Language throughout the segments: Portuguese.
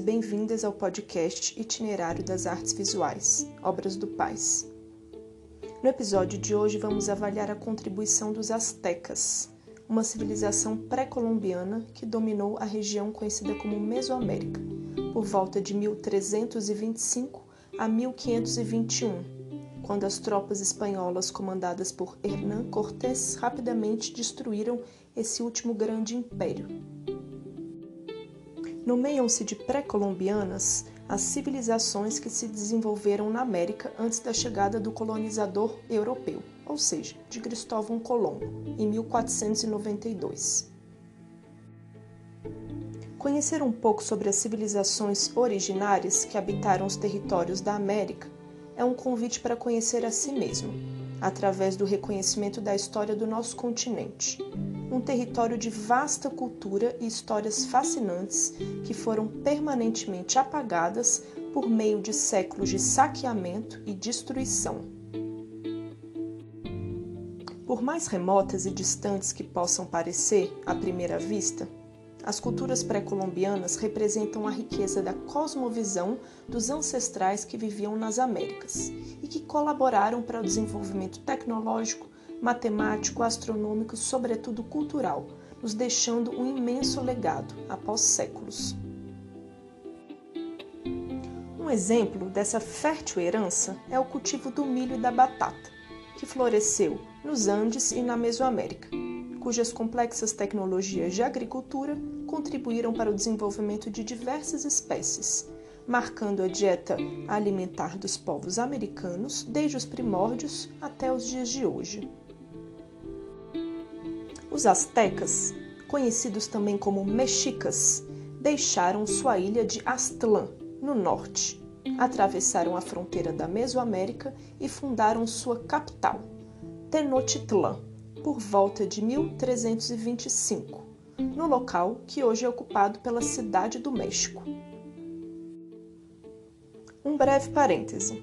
e bem-vindas ao podcast Itinerário das Artes Visuais, Obras do Paz. No episódio de hoje vamos avaliar a contribuição dos astecas, uma civilização pré-colombiana que dominou a região conhecida como Mesoamérica, por volta de 1325 a 1521, quando as tropas espanholas comandadas por Hernán Cortés rapidamente destruíram esse último grande império. Nomeiam-se de pré-colombianas as civilizações que se desenvolveram na América antes da chegada do colonizador europeu, ou seja, de Cristóvão Colombo, em 1492. Conhecer um pouco sobre as civilizações originárias que habitaram os territórios da América é um convite para conhecer a si mesmo, através do reconhecimento da história do nosso continente. Um território de vasta cultura e histórias fascinantes que foram permanentemente apagadas por meio de séculos de saqueamento e destruição. Por mais remotas e distantes que possam parecer à primeira vista, as culturas pré-colombianas representam a riqueza da cosmovisão dos ancestrais que viviam nas Américas e que colaboraram para o desenvolvimento tecnológico, matemático, astronômico e, sobretudo, cultural, nos deixando um imenso legado após séculos. Um exemplo dessa fértil herança é o cultivo do milho e da batata, que floresceu nos Andes e na Mesoamérica cujas complexas tecnologias de agricultura contribuíram para o desenvolvimento de diversas espécies, marcando a dieta alimentar dos povos americanos desde os primórdios até os dias de hoje. Os astecas, conhecidos também como mexicas, deixaram sua ilha de Aztlán, no norte, atravessaram a fronteira da Mesoamérica e fundaram sua capital, Tenochtitlan por volta de 1325, no local que hoje é ocupado pela Cidade do México. Um breve parêntese.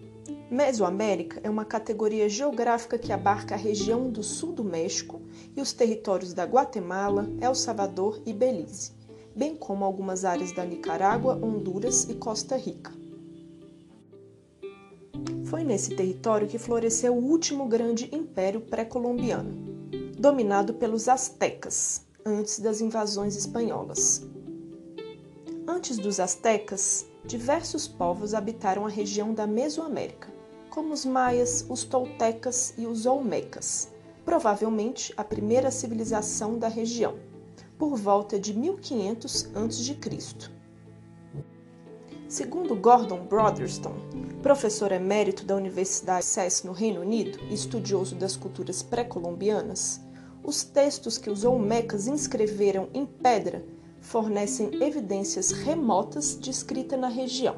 Mesoamérica é uma categoria geográfica que abarca a região do sul do México e os territórios da Guatemala, El Salvador e Belize, bem como algumas áreas da Nicarágua, Honduras e Costa Rica. Foi nesse território que floresceu o último grande império pré-colombiano, dominado pelos astecas, antes das invasões espanholas. Antes dos astecas, diversos povos habitaram a região da Mesoamérica, como os maias, os toltecas e os olmecas, provavelmente a primeira civilização da região, por volta de 1500 a.C. Segundo Gordon Brotherston, professor emérito da Universidade SES no Reino Unido e estudioso das culturas pré-colombianas, os textos que os Olmecas inscreveram em pedra fornecem evidências remotas de escrita na região,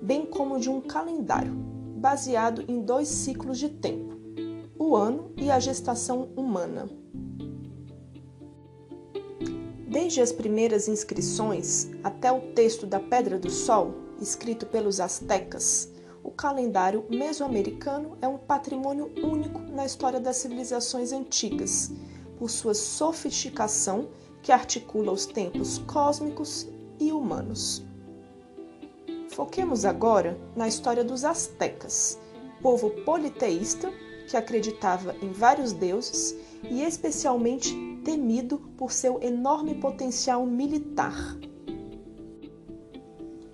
bem como de um calendário, baseado em dois ciclos de tempo, o ano e a gestação humana. Desde as primeiras inscrições até o texto da Pedra do Sol, escrito pelos astecas, o calendário mesoamericano é um patrimônio único na história das civilizações antigas por sua sofisticação que articula os tempos cósmicos e humanos. Foquemos agora na história dos astecas, povo politeísta que acreditava em vários deuses e especialmente temido por seu enorme potencial militar.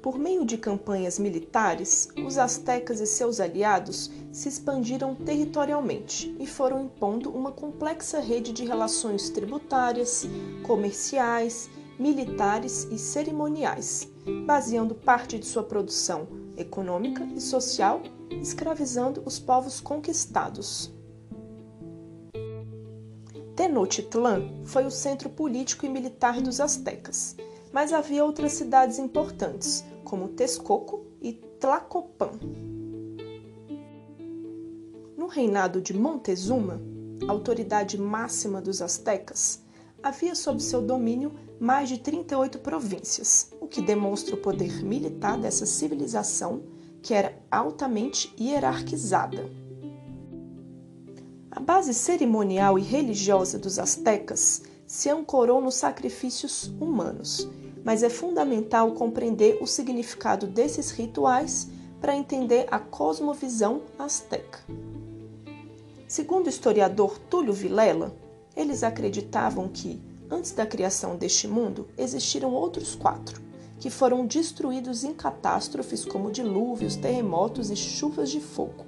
Por meio de campanhas militares, os astecas e seus aliados se expandiram territorialmente e foram impondo uma complexa rede de relações tributárias, comerciais, militares e cerimoniais, baseando parte de sua produção econômica e social, escravizando os povos conquistados. Tenochtitlan foi o centro político e militar dos astecas, mas havia outras cidades importantes, como Texcoco e Tlacopan. No reinado de Montezuma, autoridade máxima dos astecas, havia sob seu domínio mais de 38 províncias, o que demonstra o poder militar dessa civilização que era altamente hierarquizada. A base cerimonial e religiosa dos astecas se ancorou nos sacrifícios humanos, mas é fundamental compreender o significado desses rituais para entender a cosmovisão asteca. Segundo o historiador Túlio Vilela, eles acreditavam que, antes da criação deste mundo, existiram outros quatro, que foram destruídos em catástrofes como dilúvios, terremotos e chuvas de fogo.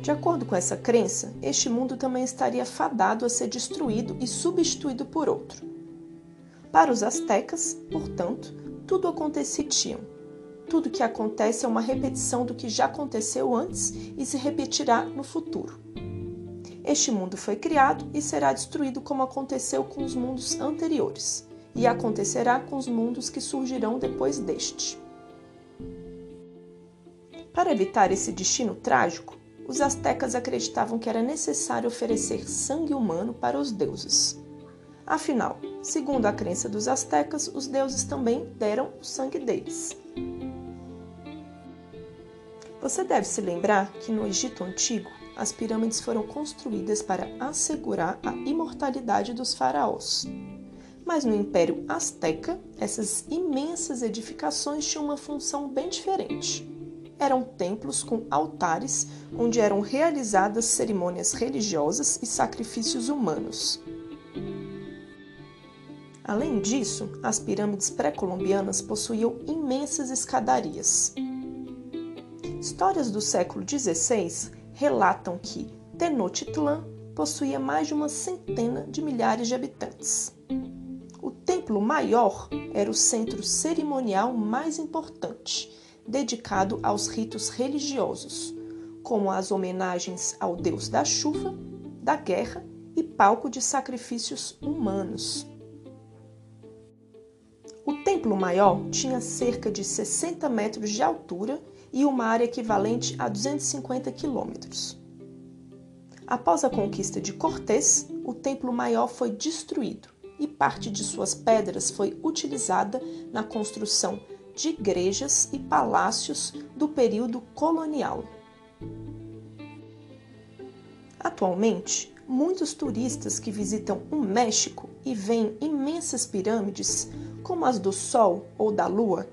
De acordo com essa crença, este mundo também estaria fadado a ser destruído e substituído por outro. Para os astecas, portanto, tudo acontecia. Tudo que acontece é uma repetição do que já aconteceu antes e se repetirá no futuro. Este mundo foi criado e será destruído como aconteceu com os mundos anteriores e acontecerá com os mundos que surgirão depois deste. Para evitar esse destino trágico, os astecas acreditavam que era necessário oferecer sangue humano para os deuses. Afinal, segundo a crença dos astecas, os deuses também deram o sangue deles. Você deve se lembrar que no Egito Antigo, as pirâmides foram construídas para assegurar a imortalidade dos faraós. Mas no Império Azteca, essas imensas edificações tinham uma função bem diferente. Eram templos com altares onde eram realizadas cerimônias religiosas e sacrifícios humanos. Além disso, as pirâmides pré-colombianas possuíam imensas escadarias. Histórias do século XVI relatam que Tenochtitlan possuía mais de uma centena de milhares de habitantes templo maior era o centro cerimonial mais importante, dedicado aos ritos religiosos, como as homenagens ao deus da chuva, da guerra e palco de sacrifícios humanos. O templo maior tinha cerca de 60 metros de altura e uma área equivalente a 250 quilômetros. Após a conquista de Cortés, o templo maior foi destruído e parte de suas pedras foi utilizada na construção de igrejas e palácios do período colonial. Atualmente, muitos turistas que visitam o México e veem imensas pirâmides, como as do Sol ou da Lua,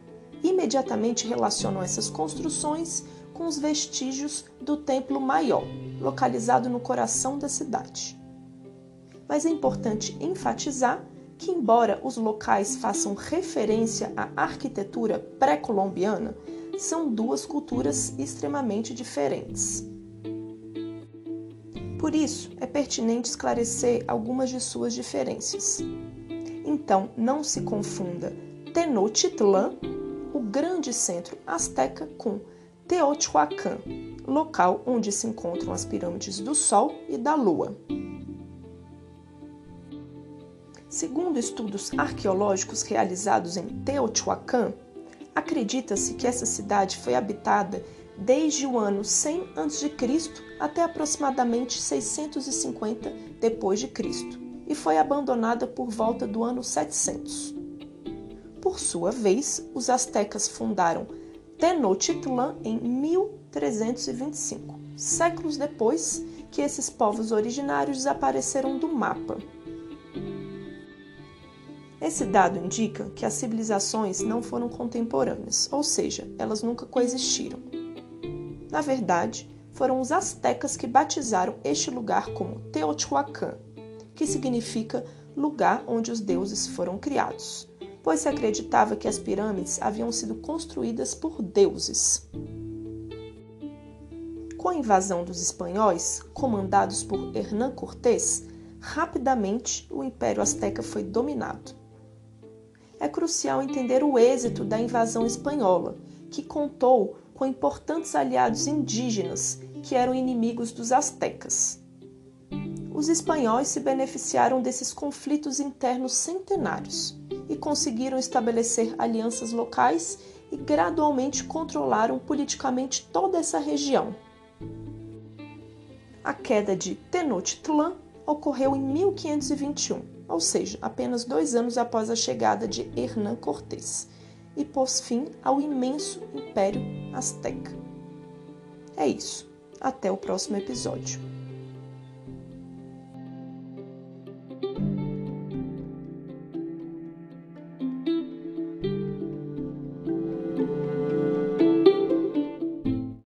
imediatamente relacionam essas construções com os vestígios do Templo Maior, localizado no coração da cidade mas é importante enfatizar que, embora os locais façam referência à arquitetura pré-colombiana, são duas culturas extremamente diferentes. Por isso, é pertinente esclarecer algumas de suas diferenças. Então, não se confunda Tenochtitlan, o grande centro asteca, com Teotihuacan, local onde se encontram as pirâmides do Sol e da Lua. Segundo estudos arqueológicos realizados em Teotihuacan, acredita-se que essa cidade foi habitada desde o ano 100 a.C. até aproximadamente 650 d.C. e foi abandonada por volta do ano 700. Por sua vez, os astecas fundaram Tenochtitlan em 1325, séculos depois que esses povos originários desapareceram do mapa. Esse dado indica que as civilizações não foram contemporâneas, ou seja, elas nunca coexistiram. Na verdade, foram os astecas que batizaram este lugar como Teotihuacan, que significa lugar onde os deuses foram criados, pois se acreditava que as pirâmides haviam sido construídas por deuses. Com a invasão dos espanhóis, comandados por Hernán Cortés, rapidamente o Império Azteca foi dominado é crucial entender o êxito da invasão espanhola, que contou com importantes aliados indígenas que eram inimigos dos astecas. Os espanhóis se beneficiaram desses conflitos internos centenários e conseguiram estabelecer alianças locais e gradualmente controlaram politicamente toda essa região. A queda de Tenochtitlan ocorreu em 1521 ou seja, apenas dois anos após a chegada de Hernán Cortés, e pôs fim ao imenso Império Azteca. É isso. Até o próximo episódio.